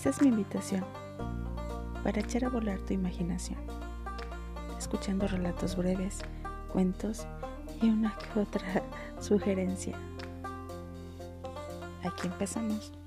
Esta es mi invitación para echar a volar tu imaginación, escuchando relatos breves, cuentos y una que otra sugerencia. Aquí empezamos.